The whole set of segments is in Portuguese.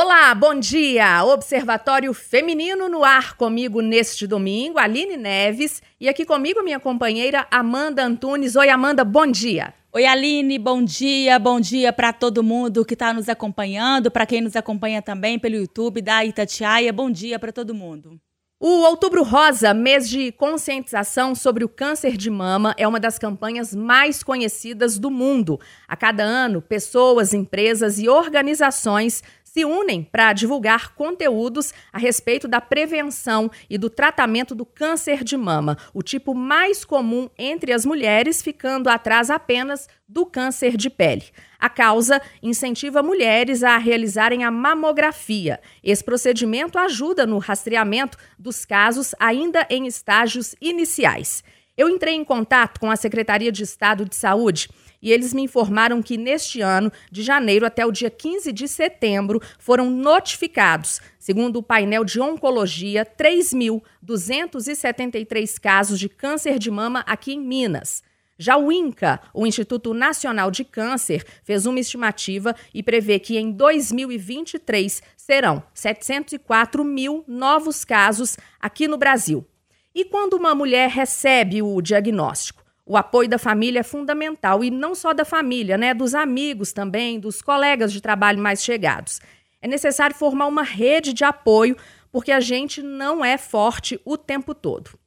Olá, bom dia! Observatório Feminino no ar comigo neste domingo, Aline Neves, e aqui comigo minha companheira Amanda Antunes. Oi, Amanda, bom dia! Oi, Aline, bom dia, bom dia para todo mundo que está nos acompanhando, para quem nos acompanha também pelo YouTube da Itatiaia, bom dia para todo mundo. O Outubro Rosa, mês de conscientização sobre o câncer de mama, é uma das campanhas mais conhecidas do mundo. A cada ano, pessoas, empresas e organizações se unem para divulgar conteúdos a respeito da prevenção e do tratamento do câncer de mama, o tipo mais comum entre as mulheres, ficando atrás apenas do câncer de pele. A causa incentiva mulheres a realizarem a mamografia. Esse procedimento ajuda no rastreamento dos casos ainda em estágios iniciais. Eu entrei em contato com a Secretaria de Estado de Saúde e eles me informaram que neste ano, de janeiro até o dia 15 de setembro, foram notificados, segundo o painel de oncologia, 3.273 casos de câncer de mama aqui em Minas. Já o INCA, o Instituto Nacional de Câncer, fez uma estimativa e prevê que em 2023 serão 704 mil novos casos aqui no Brasil. E quando uma mulher recebe o diagnóstico? O apoio da família é fundamental e não só da família, né, dos amigos também, dos colegas de trabalho mais chegados. É necessário formar uma rede de apoio porque a gente não é forte o tempo todo.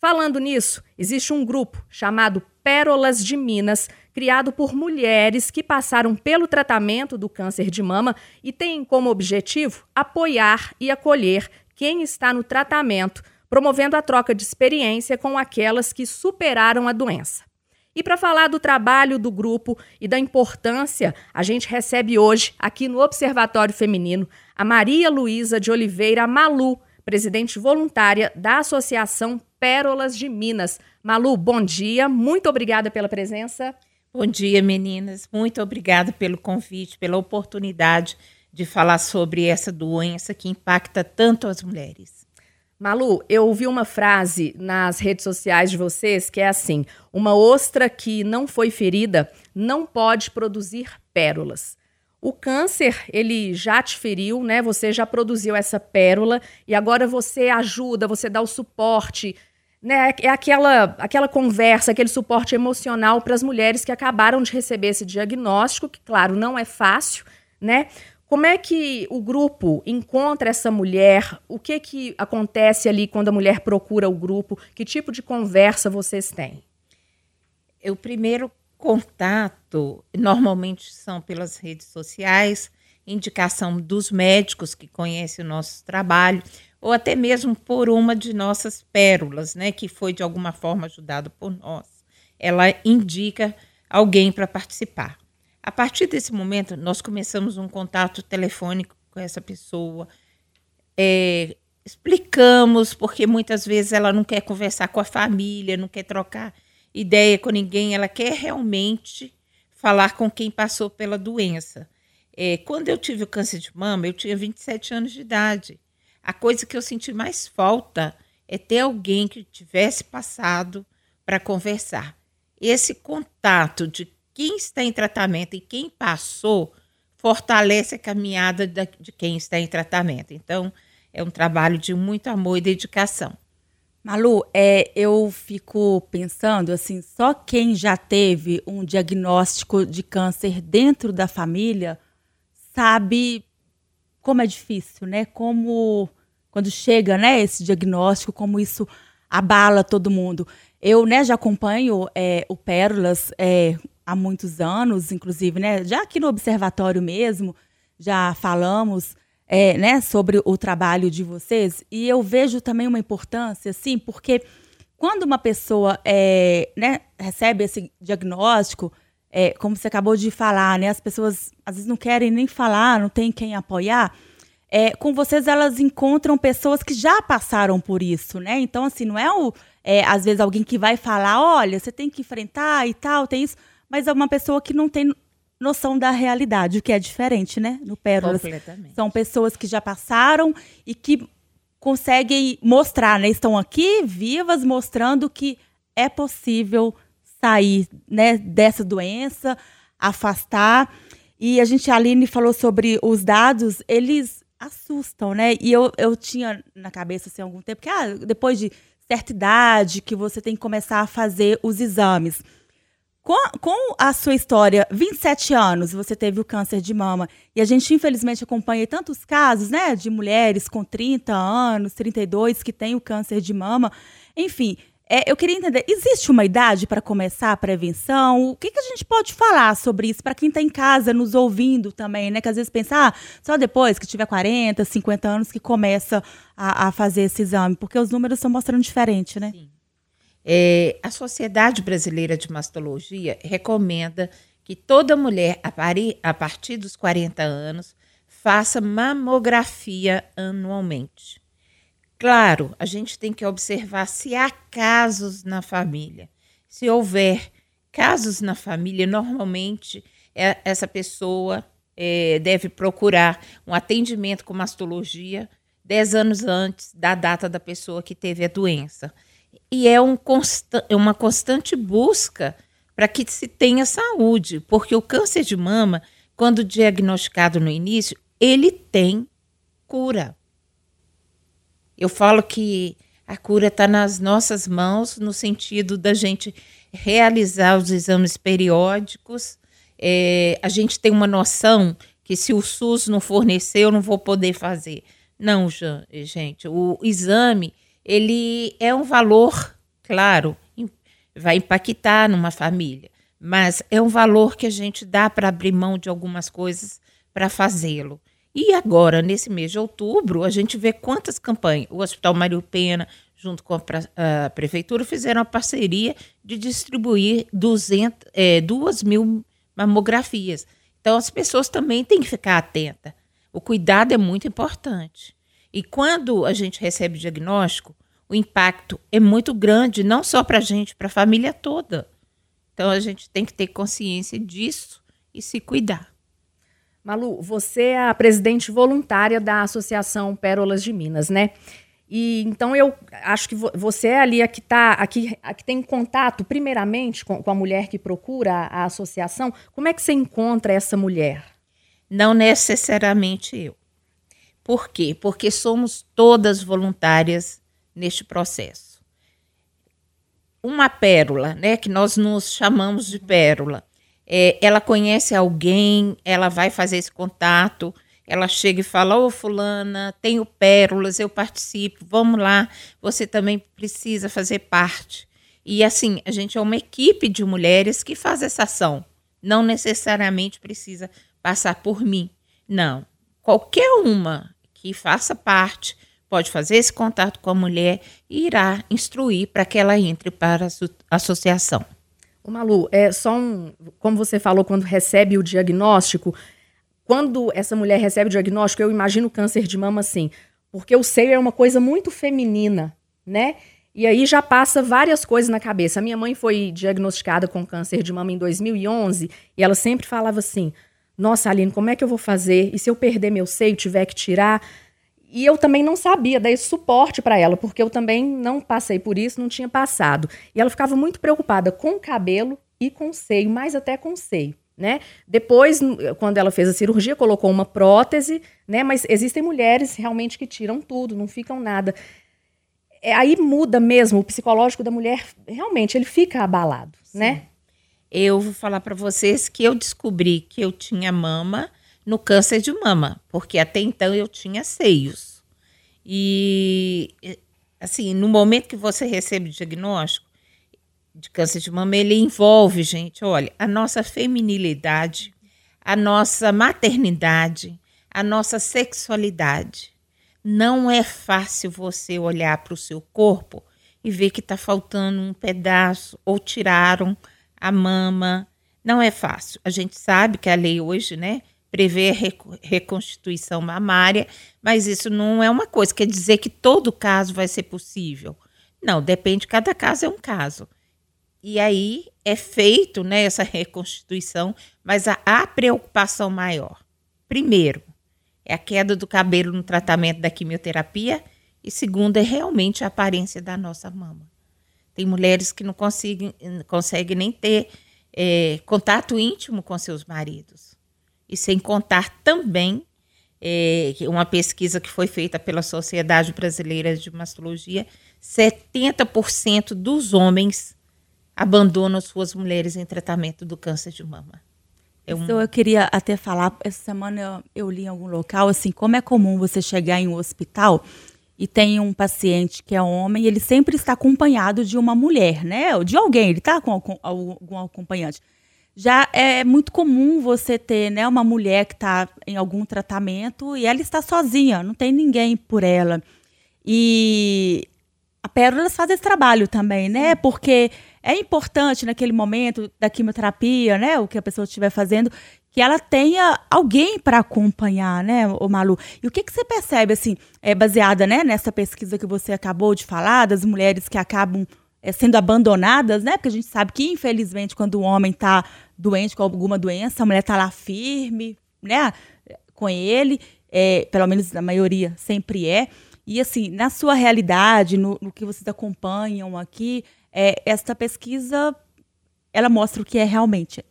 Falando nisso, existe um grupo chamado Pérolas de Minas, criado por mulheres que passaram pelo tratamento do câncer de mama e tem como objetivo apoiar e acolher quem está no tratamento promovendo a troca de experiência com aquelas que superaram a doença. E para falar do trabalho do grupo e da importância, a gente recebe hoje, aqui no Observatório Feminino, a Maria Luísa de Oliveira Malu, presidente voluntária da Associação Pérolas de Minas. Malu, bom dia, muito obrigada pela presença. Bom dia, meninas. Muito obrigada pelo convite, pela oportunidade de falar sobre essa doença que impacta tanto as mulheres. Malu, eu ouvi uma frase nas redes sociais de vocês que é assim: uma ostra que não foi ferida não pode produzir pérolas. O câncer, ele já te feriu, né? Você já produziu essa pérola e agora você ajuda, você dá o suporte, né? É aquela, aquela conversa, aquele suporte emocional para as mulheres que acabaram de receber esse diagnóstico, que, claro, não é fácil, né? Como é que o grupo encontra essa mulher? O que que acontece ali quando a mulher procura o grupo? Que tipo de conversa vocês têm? O primeiro contato normalmente são pelas redes sociais, indicação dos médicos que conhecem o nosso trabalho, ou até mesmo por uma de nossas pérolas, né, que foi de alguma forma ajudada por nós. Ela indica alguém para participar. A partir desse momento, nós começamos um contato telefônico com essa pessoa, é, explicamos, porque muitas vezes ela não quer conversar com a família, não quer trocar ideia com ninguém, ela quer realmente falar com quem passou pela doença. É, quando eu tive o câncer de mama, eu tinha 27 anos de idade. A coisa que eu senti mais falta é ter alguém que tivesse passado para conversar. Esse contato de quem está em tratamento e quem passou fortalece a caminhada de quem está em tratamento. Então, é um trabalho de muito amor e dedicação. Malu, é, eu fico pensando assim, só quem já teve um diagnóstico de câncer dentro da família sabe como é difícil, né? Como quando chega, né, esse diagnóstico, como isso abala todo mundo. Eu, né, já acompanho é, o Pérolas é, há muitos anos, inclusive, né? Já aqui no observatório mesmo, já falamos é, né, sobre o trabalho de vocês, e eu vejo também uma importância, assim, porque quando uma pessoa é, né, recebe esse diagnóstico, é, como você acabou de falar, né, as pessoas às vezes não querem nem falar, não tem quem apoiar. É, com vocês elas encontram pessoas que já passaram por isso, né? Então, assim, não é o, é, às vezes alguém que vai falar, olha, você tem que enfrentar e tal, tem isso mas é uma pessoa que não tem noção da realidade, o que é diferente, né? No Pérolas. São pessoas que já passaram e que conseguem mostrar, né? Estão aqui vivas, mostrando que é possível sair né, dessa doença, afastar. E a gente, a Aline falou sobre os dados, eles assustam, né? E eu, eu tinha na cabeça assim, há algum tempo que ah, depois de certa idade que você tem que começar a fazer os exames. Com, a sua história, 27 anos, você teve o câncer de mama, e a gente infelizmente acompanha tantos casos, né, de mulheres com 30 anos, 32 que têm o câncer de mama. Enfim, é, eu queria entender, existe uma idade para começar a prevenção? O que, que a gente pode falar sobre isso para quem está em casa nos ouvindo também, né? Que às vezes pensa, ah, só depois que tiver 40, 50 anos que começa a, a fazer esse exame, porque os números estão mostrando diferente, né? Sim. É, a Sociedade Brasileira de Mastologia recomenda que toda mulher, a partir dos 40 anos, faça mamografia anualmente. Claro, a gente tem que observar se há casos na família. Se houver casos na família, normalmente é, essa pessoa é, deve procurar um atendimento com mastologia 10 anos antes da data da pessoa que teve a doença e é um consta é uma constante busca para que se tenha saúde, porque o câncer de mama, quando diagnosticado no início, ele tem cura. Eu falo que a cura está nas nossas mãos, no sentido da gente realizar os exames periódicos. É, a gente tem uma noção que se o SUS não fornecer, eu não vou poder fazer. Não, gente, o exame ele é um valor, claro, vai impactar numa família, mas é um valor que a gente dá para abrir mão de algumas coisas para fazê-lo. E agora, nesse mês de outubro, a gente vê quantas campanhas. O Hospital Mário Pena, junto com a, Prefeitura, fizeram a parceria de distribuir 200, é, 2 mil mamografias. Então, as pessoas também têm que ficar atentas. O cuidado é muito importante. E quando a gente recebe o diagnóstico, o impacto é muito grande, não só para a gente, para a família toda. Então a gente tem que ter consciência disso e se cuidar. Malu, você é a presidente voluntária da Associação Pérolas de Minas, né? E então eu acho que você é ali a que tá, aqui, a que tem contato primeiramente com, com a mulher que procura a, a associação. Como é que você encontra essa mulher? Não necessariamente eu. Por quê? Porque somos todas voluntárias neste processo. Uma pérola, né, que nós nos chamamos de pérola, é, ela conhece alguém, ela vai fazer esse contato, ela chega e fala: Ô, Fulana, tenho pérolas, eu participo, vamos lá, você também precisa fazer parte. E assim, a gente é uma equipe de mulheres que faz essa ação. Não necessariamente precisa passar por mim. Não. Qualquer uma que faça parte, pode fazer esse contato com a mulher e irá instruir para que ela entre para a associação. O Malu, é só um, como você falou quando recebe o diagnóstico, quando essa mulher recebe o diagnóstico, eu imagino câncer de mama assim, porque o seio é uma coisa muito feminina, né? E aí já passa várias coisas na cabeça. A minha mãe foi diagnosticada com câncer de mama em 2011 e ela sempre falava assim: nossa, Aline, como é que eu vou fazer? E se eu perder meu seio, tiver que tirar? E eu também não sabia dar esse suporte para ela, porque eu também não passei por isso, não tinha passado. E ela ficava muito preocupada com o cabelo e com o seio, mais até com o seio. Né? Depois, quando ela fez a cirurgia, colocou uma prótese, né? Mas existem mulheres realmente que tiram tudo, não ficam nada. É, aí muda mesmo o psicológico da mulher, realmente ele fica abalado, Sim. né? Eu vou falar para vocês que eu descobri que eu tinha mama no câncer de mama, porque até então eu tinha seios. E assim, no momento que você recebe o diagnóstico de câncer de mama, ele envolve, gente, olha, a nossa feminilidade, a nossa maternidade, a nossa sexualidade. Não é fácil você olhar para o seu corpo e ver que está faltando um pedaço ou tiraram a mama. Não é fácil. A gente sabe que a lei hoje, né, prevê reconstituição mamária, mas isso não é uma coisa, quer dizer que todo caso vai ser possível. Não, depende, cada caso é um caso. E aí é feito né, essa reconstituição, mas a, a preocupação maior, primeiro, é a queda do cabelo no tratamento da quimioterapia, e segundo, é realmente a aparência da nossa mama. Tem mulheres que não conseguem, conseguem nem ter é, contato íntimo com seus maridos. E sem contar também é, uma pesquisa que foi feita pela Sociedade Brasileira de Mastologia, 70% dos homens abandonam suas mulheres em tratamento do câncer de mama. É um... Então eu queria até falar, essa semana eu, eu li em algum local, assim, como é comum você chegar em um hospital e tem um paciente que é homem, ele sempre está acompanhado de uma mulher, né? Ou de alguém, ele está com algum, algum acompanhante. Já é muito comum você ter né, uma mulher que está em algum tratamento e ela está sozinha, não tem ninguém por ela. E a Pérola faz esse trabalho também, né? Porque é importante naquele momento da quimioterapia, né? O que a pessoa estiver fazendo, que ela tenha alguém para acompanhar, né, o Malu? E o que, que você percebe, assim, é baseada né, nessa pesquisa que você acabou de falar, das mulheres que acabam é, sendo abandonadas, né? Porque a gente sabe que, infelizmente, quando o homem está doente com alguma doença, a mulher está lá firme, né? Com ele, é, pelo menos na maioria sempre é. E assim, na sua realidade, no, no que vocês acompanham aqui, é, esta pesquisa ela mostra o que é realmente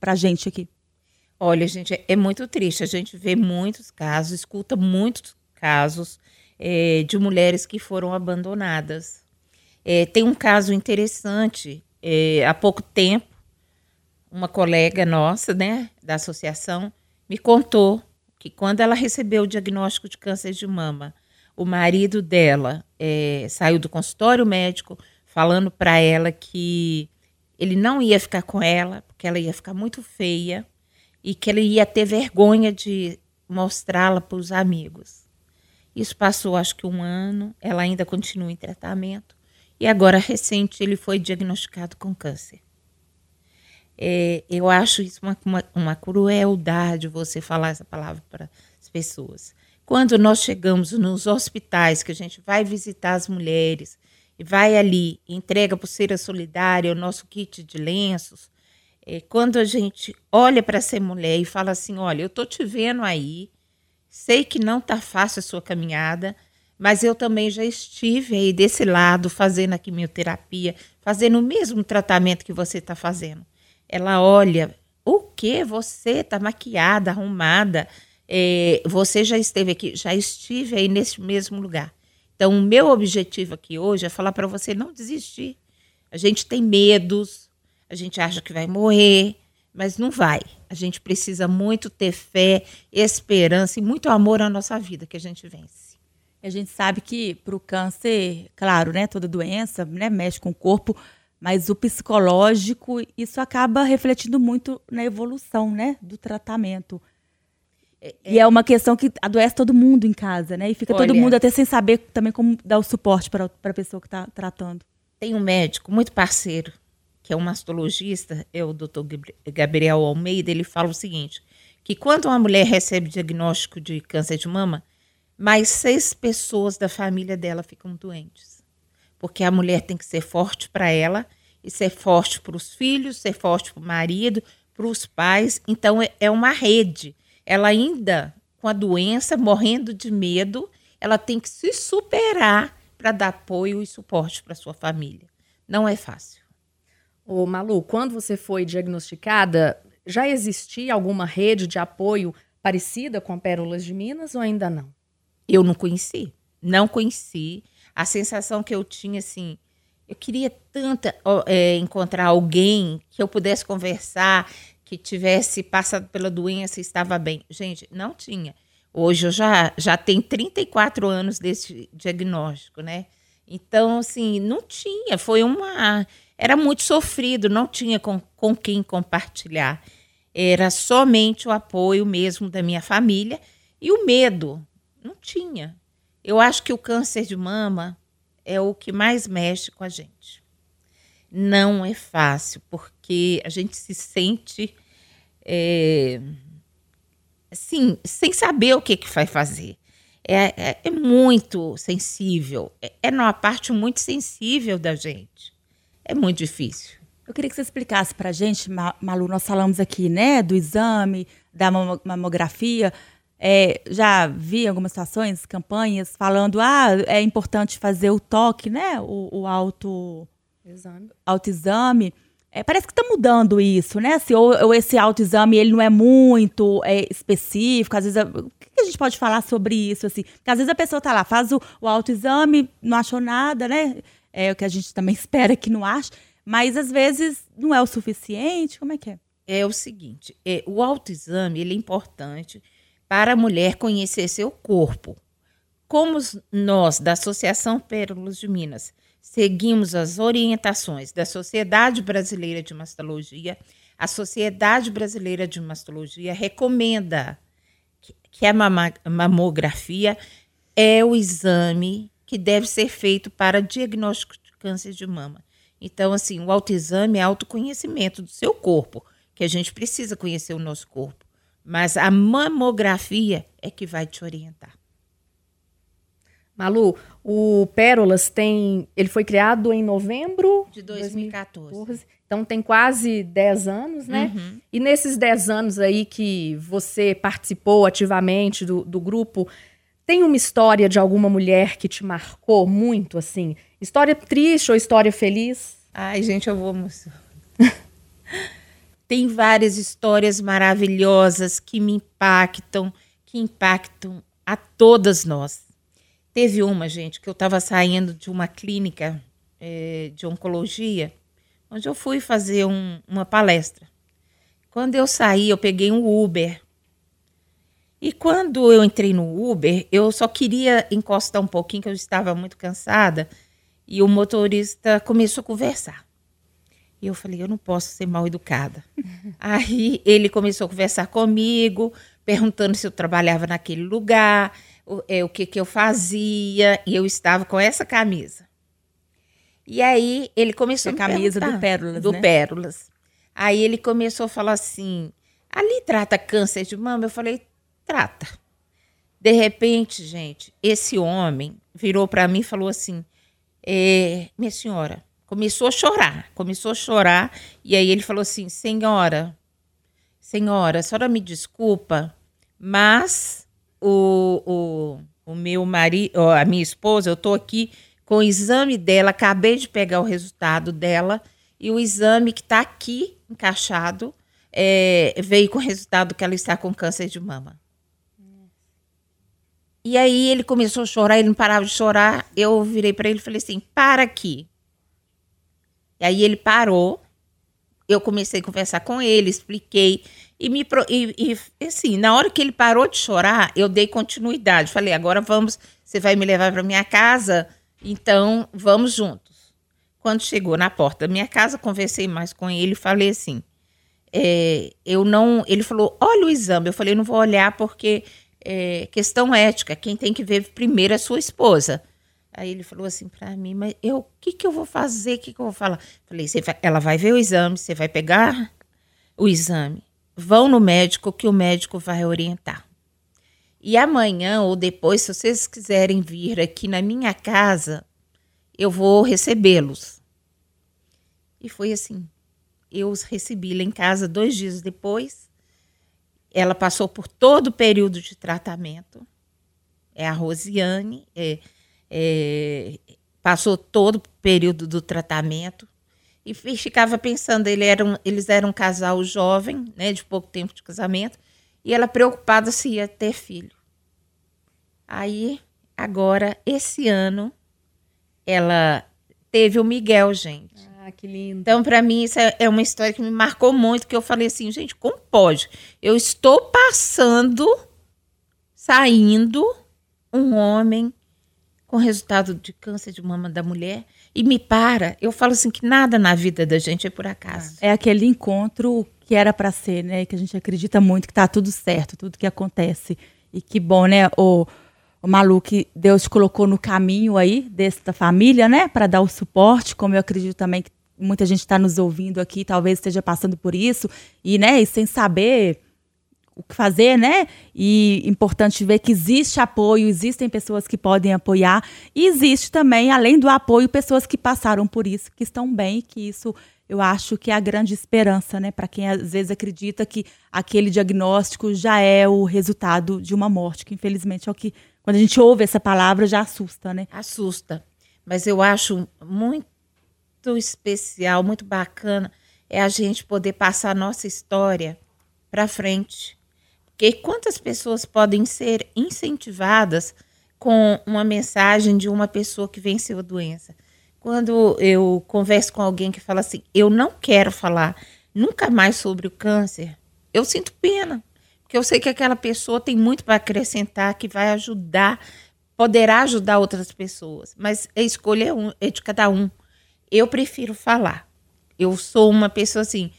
para a gente aqui. Olha, gente, é muito triste. A gente vê muitos casos, escuta muitos casos é, de mulheres que foram abandonadas. É, tem um caso interessante. É, há pouco tempo, uma colega nossa, né, da associação, me contou que quando ela recebeu o diagnóstico de câncer de mama, o marido dela é, saiu do consultório médico falando para ela que ele não ia ficar com ela, porque ela ia ficar muito feia e que ele ia ter vergonha de mostrá-la para os amigos. Isso passou, acho que um ano, ela ainda continua em tratamento e agora, recente, ele foi diagnosticado com câncer. É, eu acho isso uma, uma, uma crueldade você falar essa palavra para as pessoas. Quando nós chegamos nos hospitais, que a gente vai visitar as mulheres, e vai ali, entrega pulseira solidária, o nosso kit de lenços, é, quando a gente olha para essa mulher e fala assim: olha, eu estou te vendo aí, sei que não está fácil a sua caminhada, mas eu também já estive aí desse lado fazendo a quimioterapia, fazendo o mesmo tratamento que você está fazendo. Ela olha, o que? Você está maquiada, arrumada, é, você já esteve aqui, já estive aí nesse mesmo lugar. Então, o meu objetivo aqui hoje é falar para você não desistir. A gente tem medos, a gente acha que vai morrer, mas não vai. A gente precisa muito ter fé, esperança e muito amor à nossa vida que a gente vence. A gente sabe que para o câncer, claro, né, toda doença né, mexe com o corpo, mas o psicológico, isso acaba refletindo muito na evolução né, do tratamento. É. E é uma questão que adoece todo mundo em casa, né? E fica Olha, todo mundo até sem saber também como dar o suporte para a pessoa que está tratando. Tem um médico muito parceiro que é um mastologista, é o Dr. Gabriel Almeida, ele fala o seguinte: que quando uma mulher recebe diagnóstico de câncer de mama, mais seis pessoas da família dela ficam doentes. Porque a mulher tem que ser forte para ela e ser forte para os filhos, ser forte para o marido, para os pais. Então é, é uma rede. Ela ainda com a doença, morrendo de medo, ela tem que se superar para dar apoio e suporte para sua família. Não é fácil. Ô, Malu, quando você foi diagnosticada, já existia alguma rede de apoio parecida com a Pérolas de Minas ou ainda não? Eu não conheci. Não conheci. A sensação que eu tinha, assim, eu queria tanto é, encontrar alguém que eu pudesse conversar, que tivesse passado pela doença e estava bem. Gente, não tinha. Hoje eu já, já tenho 34 anos desse diagnóstico, né? Então, assim, não tinha. Foi uma era muito sofrido, não tinha com, com quem compartilhar. Era somente o apoio mesmo da minha família e o medo. Não tinha. Eu acho que o câncer de mama é o que mais mexe com a gente. Não é fácil, porque a gente se sente é, assim, sem saber o que, que vai fazer. É, é, é muito sensível, é, é numa parte muito sensível da gente é muito difícil. Eu queria que você explicasse para a gente, Malu, nós falamos aqui, né, do exame, da mamografia. É, já vi algumas situações, campanhas, falando, ah, é importante fazer o toque, né, o, o auto, exame. autoexame. é, parece que está mudando isso, né? Se, ou, ou, esse autoexame ele não é muito é, específico, às vezes. O que a gente pode falar sobre isso? Assim? Porque às vezes a pessoa está lá, faz o, o autoexame, não achou nada, né? É o que a gente também espera que não ache, mas às vezes não é o suficiente. Como é que é? É o seguinte: é, o autoexame ele é importante para a mulher conhecer seu corpo. Como nós, da Associação Pérolas de Minas, seguimos as orientações da Sociedade Brasileira de Mastologia, a Sociedade Brasileira de Mastologia recomenda que a mamografia é o exame que deve ser feito para diagnóstico de câncer de mama. Então, assim, o autoexame é autoconhecimento do seu corpo, que a gente precisa conhecer o nosso corpo. Mas a mamografia é que vai te orientar. Malu, o Pérolas tem. Ele foi criado em novembro de 2014. 2014. Então tem quase 10 anos, né? Uhum. E nesses 10 anos aí que você participou ativamente do, do grupo, tem uma história de alguma mulher que te marcou muito, assim? História triste ou história feliz? Ai, gente, eu vou. tem várias histórias maravilhosas que me impactam, que impactam a todas nós. Teve uma, gente, que eu estava saindo de uma clínica é, de oncologia, onde eu fui fazer um, uma palestra. Quando eu saí, eu peguei um Uber. E quando eu entrei no Uber, eu só queria encostar um pouquinho, que eu estava muito cansada, e o motorista começou a conversar. E eu falei, eu não posso ser mal educada. Aí ele começou a conversar comigo, perguntando se eu trabalhava naquele lugar, o, é, o que, que eu fazia, e eu estava com essa camisa. E aí ele começou a, a camisa do Pérolas, do né? Pérolas. Aí ele começou a falar assim: ali trata câncer de mama? Eu falei: trata. De repente, gente, esse homem virou para mim e falou assim: é, minha senhora, começou a chorar, começou a chorar, e aí ele falou assim: senhora, senhora, a senhora me desculpa, mas o, o, o meu marido, a minha esposa, eu estou aqui com o exame dela, acabei de pegar o resultado dela, e o exame que está aqui encaixado é, veio com o resultado que ela está com câncer de mama. E aí ele começou a chorar, ele não parava de chorar. Eu virei para ele e falei assim: para aqui. E aí ele parou. Eu comecei a conversar com ele, expliquei. E, me, e, e assim, na hora que ele parou de chorar, eu dei continuidade. Falei, agora vamos, você vai me levar para minha casa, então vamos juntos. Quando chegou na porta da minha casa, conversei mais com ele e falei assim: é, eu não. Ele falou: olha o exame. Eu falei: não vou olhar porque é questão ética. Quem tem que ver primeiro é sua esposa. Aí ele falou assim para mim: mas eu, o que, que eu vou fazer? O que, que eu vou falar? Falei: vai, ela vai ver o exame, você vai pegar o exame vão no médico que o médico vai orientar. E amanhã ou depois, se vocês quiserem vir aqui na minha casa, eu vou recebê-los. E foi assim. Eu os recebi lá em casa dois dias depois. Ela passou por todo o período de tratamento. É a Rosiane. É, é, passou todo o período do tratamento. E ficava pensando, ele era um, eles eram um casal jovem, né, de pouco tempo de casamento, e ela preocupada se ia ter filho. Aí, agora, esse ano, ela teve o Miguel, gente. Ah, que lindo. Então, para mim, isso é, é uma história que me marcou muito, que eu falei assim, gente, como pode? Eu estou passando, saindo, um homem com resultado de câncer de mama da mulher e me para. Eu falo assim que nada na vida da gente é por acaso. É aquele encontro que era para ser, né? Que a gente acredita muito que tá tudo certo, tudo que acontece. E que bom, né? O, o Malu que Deus colocou no caminho aí desta família, né? Para dar o suporte, como eu acredito também que muita gente está nos ouvindo aqui, talvez esteja passando por isso e, né? E sem saber o que fazer, né? E importante ver que existe apoio, existem pessoas que podem apoiar e existe também, além do apoio, pessoas que passaram por isso, que estão bem, que isso eu acho que é a grande esperança, né? Para quem às vezes acredita que aquele diagnóstico já é o resultado de uma morte, que infelizmente é o que quando a gente ouve essa palavra já assusta, né? Assusta. Mas eu acho muito especial, muito bacana é a gente poder passar a nossa história para frente. Porque quantas pessoas podem ser incentivadas com uma mensagem de uma pessoa que venceu a doença? Quando eu converso com alguém que fala assim, eu não quero falar nunca mais sobre o câncer, eu sinto pena. Porque eu sei que aquela pessoa tem muito para acrescentar, que vai ajudar, poderá ajudar outras pessoas. Mas a escolha é, um, é de cada um. Eu prefiro falar. Eu sou uma pessoa assim.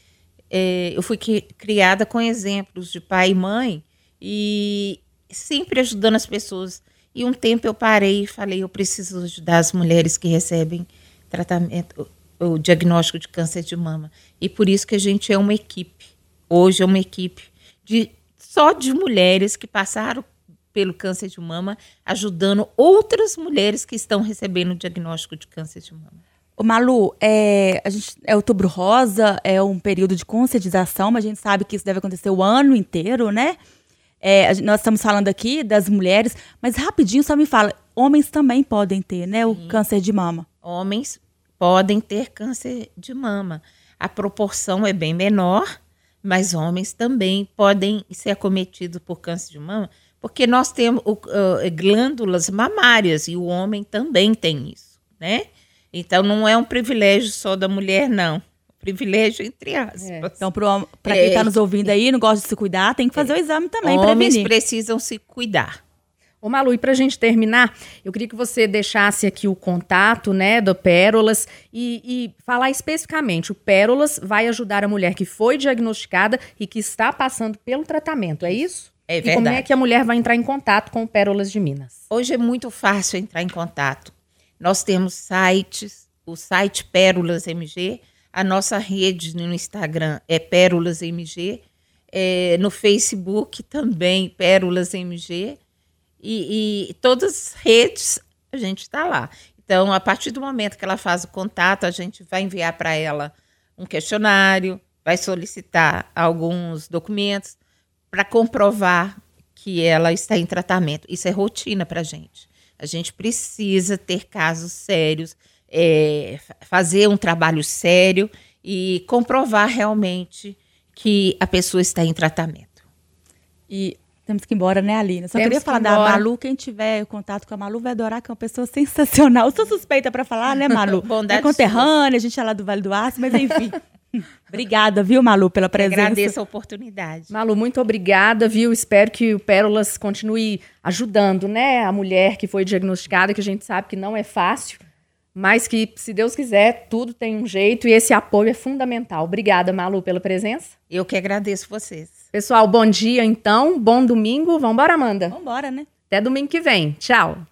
É, eu fui criada com exemplos de pai e mãe e sempre ajudando as pessoas. E um tempo eu parei e falei: eu preciso ajudar as mulheres que recebem tratamento, o diagnóstico de câncer de mama. E por isso que a gente é uma equipe. Hoje é uma equipe de só de mulheres que passaram pelo câncer de mama, ajudando outras mulheres que estão recebendo o diagnóstico de câncer de mama. Ô Malu, é, a gente, é outubro rosa, é um período de conscientização, mas a gente sabe que isso deve acontecer o ano inteiro, né? É, nós estamos falando aqui das mulheres, mas rapidinho só me fala, homens também podem ter, né, o câncer de mama. Homens podem ter câncer de mama. A proporção é bem menor, mas homens também podem ser acometidos por câncer de mama, porque nós temos uh, glândulas mamárias e o homem também tem isso, né? Então não é um privilégio só da mulher, não. Privilégio entre aspas. É. Então, para quem está é. nos ouvindo aí, não gosta de se cuidar, tem que fazer é. o exame também. Homens prevenir. precisam se cuidar. Ô Malu, e para a gente terminar, eu queria que você deixasse aqui o contato, né, do Pérolas e, e, falar especificamente. O Pérolas vai ajudar a mulher que foi diagnosticada e que está passando pelo tratamento, é isso? É verdade. E como é que a mulher vai entrar em contato com o Pérolas de Minas? Hoje é muito fácil entrar em contato. Nós temos sites, o site Pérolas MG, a nossa rede no Instagram é Pérolas MG, é, no Facebook também Pérolas MG e, e todas as redes a gente está lá. Então, a partir do momento que ela faz o contato, a gente vai enviar para ela um questionário, vai solicitar alguns documentos para comprovar que ela está em tratamento. Isso é rotina para a gente. A gente precisa ter casos sérios, é, fazer um trabalho sério e comprovar realmente que a pessoa está em tratamento. E temos que ir embora, né, Aline? Só Temos queria falar que da Malu. Quem tiver contato com a Malu vai adorar, que é uma pessoa sensacional. Eu sou suspeita para falar, né, Malu? Bondade é conterrânea, a gente é lá do Vale do Aço, mas enfim. obrigada, viu, Malu, pela presença. Eu agradeço a oportunidade. Malu, muito obrigada, viu? Espero que o Pérolas continue ajudando, né, a mulher que foi diagnosticada, que a gente sabe que não é fácil mas que, se Deus quiser, tudo tem um jeito e esse apoio é fundamental. Obrigada, Malu, pela presença. Eu que agradeço vocês. Pessoal, bom dia então, bom domingo. Vamos embora, Amanda? Vamos embora, né? Até domingo que vem. Tchau.